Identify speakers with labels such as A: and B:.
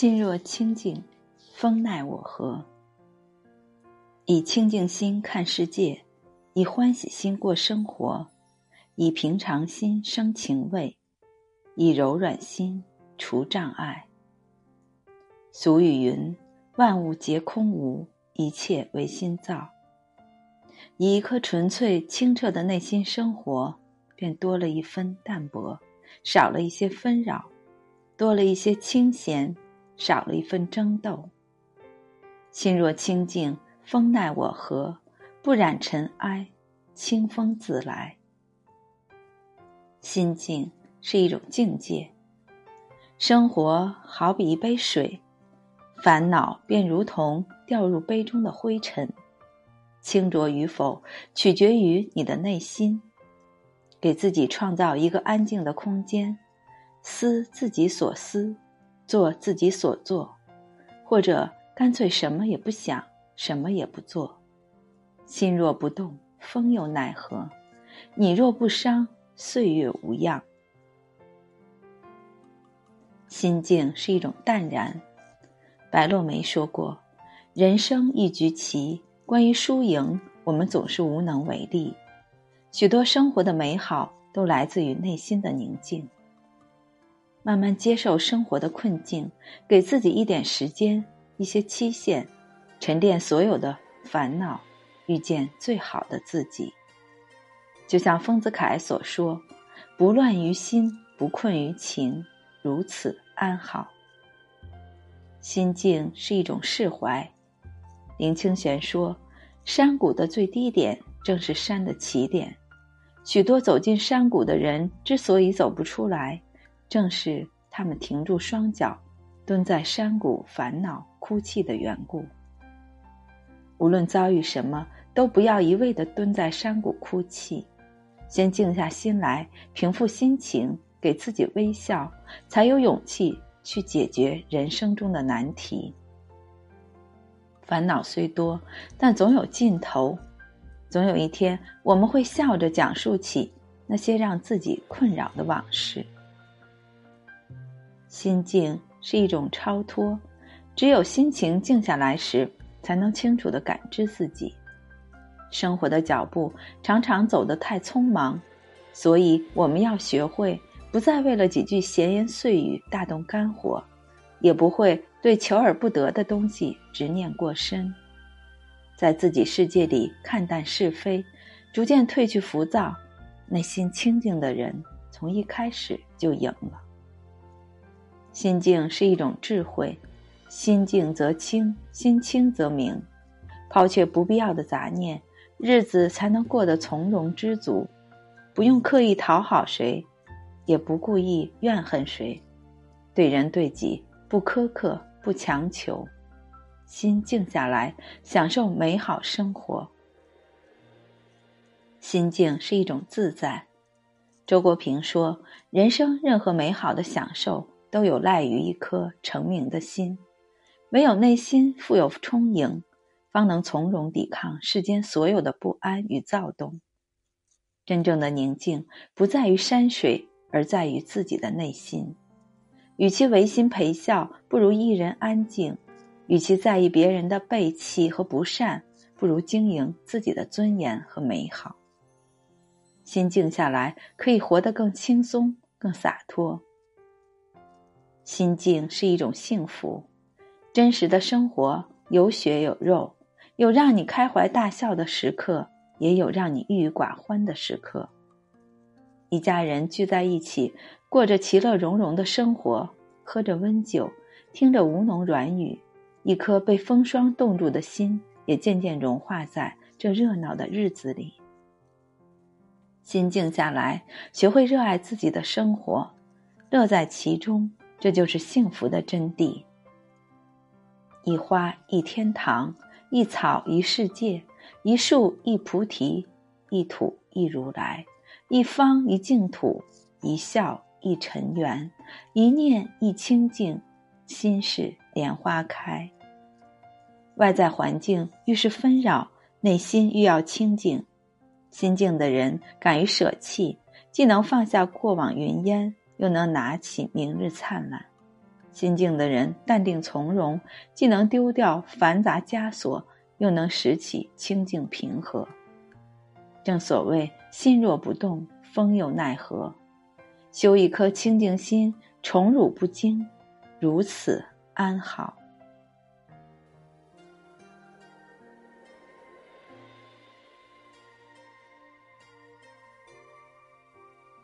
A: 心若清净，风奈我何？以清净心看世界，以欢喜心过生活，以平常心生情味，以柔软心除障碍。俗语云：“万物皆空无，一切唯心造。”以一颗纯粹清澈的内心生活，便多了一分淡泊，少了一些纷扰，多了一些清闲。少了一份争斗。心若清净，风奈我何？不染尘埃，清风自来。心境是一种境界。生活好比一杯水，烦恼便如同掉入杯中的灰尘。清浊与否，取决于你的内心。给自己创造一个安静的空间，思自己所思。做自己所做，或者干脆什么也不想，什么也不做。心若不动，风又奈何？你若不伤，岁月无恙。心境是一种淡然。白落梅说过：“人生一局棋，关于输赢，我们总是无能为力。许多生活的美好，都来自于内心的宁静。”慢慢接受生活的困境，给自己一点时间，一些期限，沉淀所有的烦恼，遇见最好的自己。就像丰子恺所说：“不乱于心，不困于情，如此安好。”心境是一种释怀。林清玄说：“山谷的最低点正是山的起点。”许多走进山谷的人之所以走不出来。正是他们停住双脚，蹲在山谷烦恼哭泣的缘故。无论遭遇什么，都不要一味的蹲在山谷哭泣，先静下心来，平复心情，给自己微笑，才有勇气去解决人生中的难题。烦恼虽多，但总有尽头，总有一天我们会笑着讲述起那些让自己困扰的往事。心静是一种超脱，只有心情静下来时，才能清楚的感知自己。生活的脚步常常走得太匆忙，所以我们要学会不再为了几句闲言碎语大动肝火，也不会对求而不得的东西执念过深，在自己世界里看淡是非，逐渐褪去浮躁，内心清净的人，从一开始就赢了。心静是一种智慧，心静则清，心清则明。抛却不必要的杂念，日子才能过得从容知足。不用刻意讨好谁，也不故意怨恨谁。对人对己，不苛刻，不强求。心静下来，享受美好生活。心境是一种自在。周国平说：“人生任何美好的享受。”都有赖于一颗澄明的心，唯有内心富有充盈，方能从容抵抗世间所有的不安与躁动。真正的宁静不在于山水，而在于自己的内心。与其违心陪笑，不如一人安静；与其在意别人的背弃和不善，不如经营自己的尊严和美好。心静下来，可以活得更轻松、更洒脱。心静是一种幸福，真实的生活有血有肉，有让你开怀大笑的时刻，也有让你郁郁寡欢的时刻。一家人聚在一起，过着其乐融融的生活，喝着温酒，听着吴侬软语，一颗被风霜冻住的心也渐渐融化在这热闹的日子里。心静下来，学会热爱自己的生活，乐在其中。这就是幸福的真谛。一花一天堂，一草一世界，一树一菩提，一土一如来，一方一净土，一笑一尘缘，一念一清净，心是莲花开。外在环境愈是纷扰，内心愈要清净。心静的人敢于舍弃，既能放下过往云烟。又能拿起明日灿烂，心静的人淡定从容，既能丢掉繁杂枷锁，又能拾起清静平和。正所谓心若不动，风又奈何？修一颗清净心，宠辱不惊，如此安好。